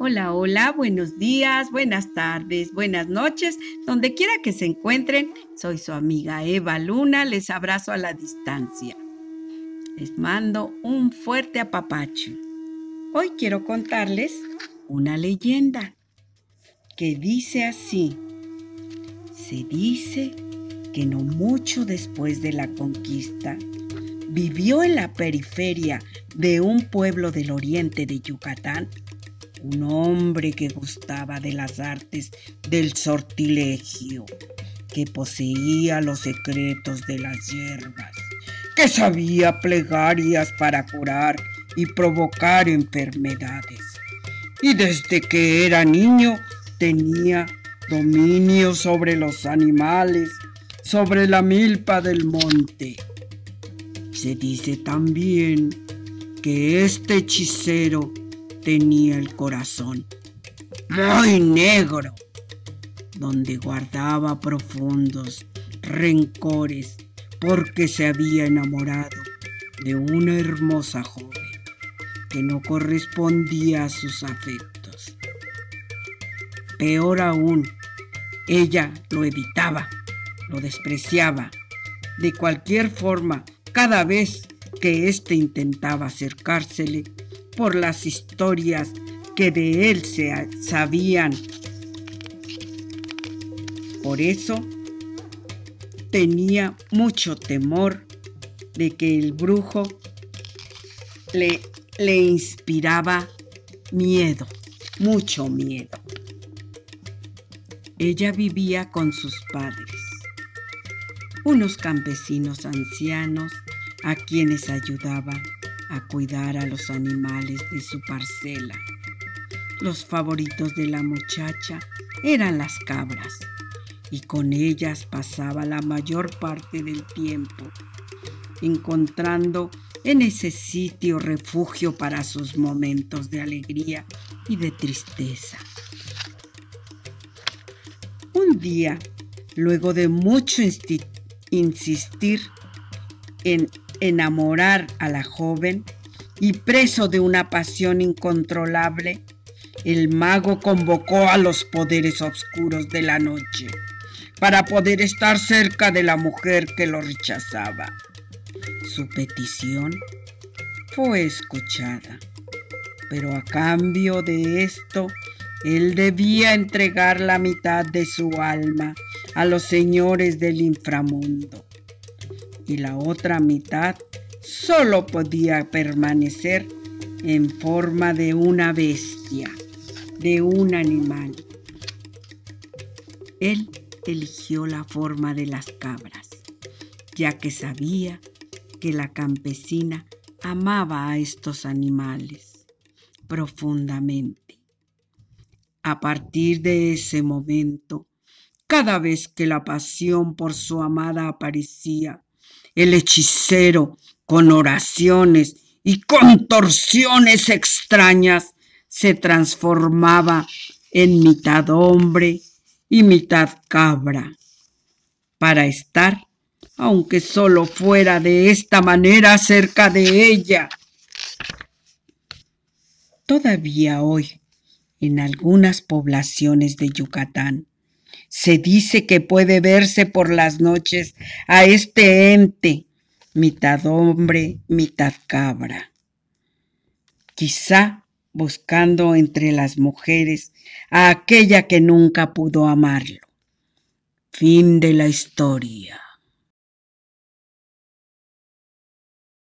Hola, hola, buenos días, buenas tardes, buenas noches, donde quiera que se encuentren. Soy su amiga Eva Luna, les abrazo a la distancia. Les mando un fuerte apapacho. Hoy quiero contarles una leyenda que dice así. Se dice que no mucho después de la conquista, vivió en la periferia de un pueblo del oriente de Yucatán un hombre que gustaba de las artes del sortilegio, que poseía los secretos de las hierbas, que sabía plegarias para curar y provocar enfermedades. Y desde que era niño tenía dominio sobre los animales, sobre la milpa del monte. Se dice también que este hechicero tenía el corazón muy negro, donde guardaba profundos rencores porque se había enamorado de una hermosa joven que no correspondía a sus afectos. Peor aún, ella lo evitaba, lo despreciaba. De cualquier forma, cada vez que éste intentaba acercársele, por las historias que de él se sabían. Por eso tenía mucho temor de que el brujo le, le inspiraba miedo, mucho miedo. Ella vivía con sus padres, unos campesinos ancianos a quienes ayudaba a cuidar a los animales de su parcela. Los favoritos de la muchacha eran las cabras y con ellas pasaba la mayor parte del tiempo, encontrando en ese sitio refugio para sus momentos de alegría y de tristeza. Un día, luego de mucho insistir en enamorar a la joven y preso de una pasión incontrolable, el mago convocó a los poderes oscuros de la noche para poder estar cerca de la mujer que lo rechazaba. Su petición fue escuchada, pero a cambio de esto, él debía entregar la mitad de su alma a los señores del inframundo y la otra mitad solo podía permanecer en forma de una bestia, de un animal. Él eligió la forma de las cabras, ya que sabía que la campesina amaba a estos animales profundamente. A partir de ese momento, cada vez que la pasión por su amada aparecía, el hechicero, con oraciones y contorsiones extrañas, se transformaba en mitad hombre y mitad cabra, para estar, aunque solo fuera de esta manera, cerca de ella. Todavía hoy, en algunas poblaciones de Yucatán, se dice que puede verse por las noches a este ente, mitad hombre, mitad cabra. Quizá buscando entre las mujeres a aquella que nunca pudo amarlo. Fin de la historia.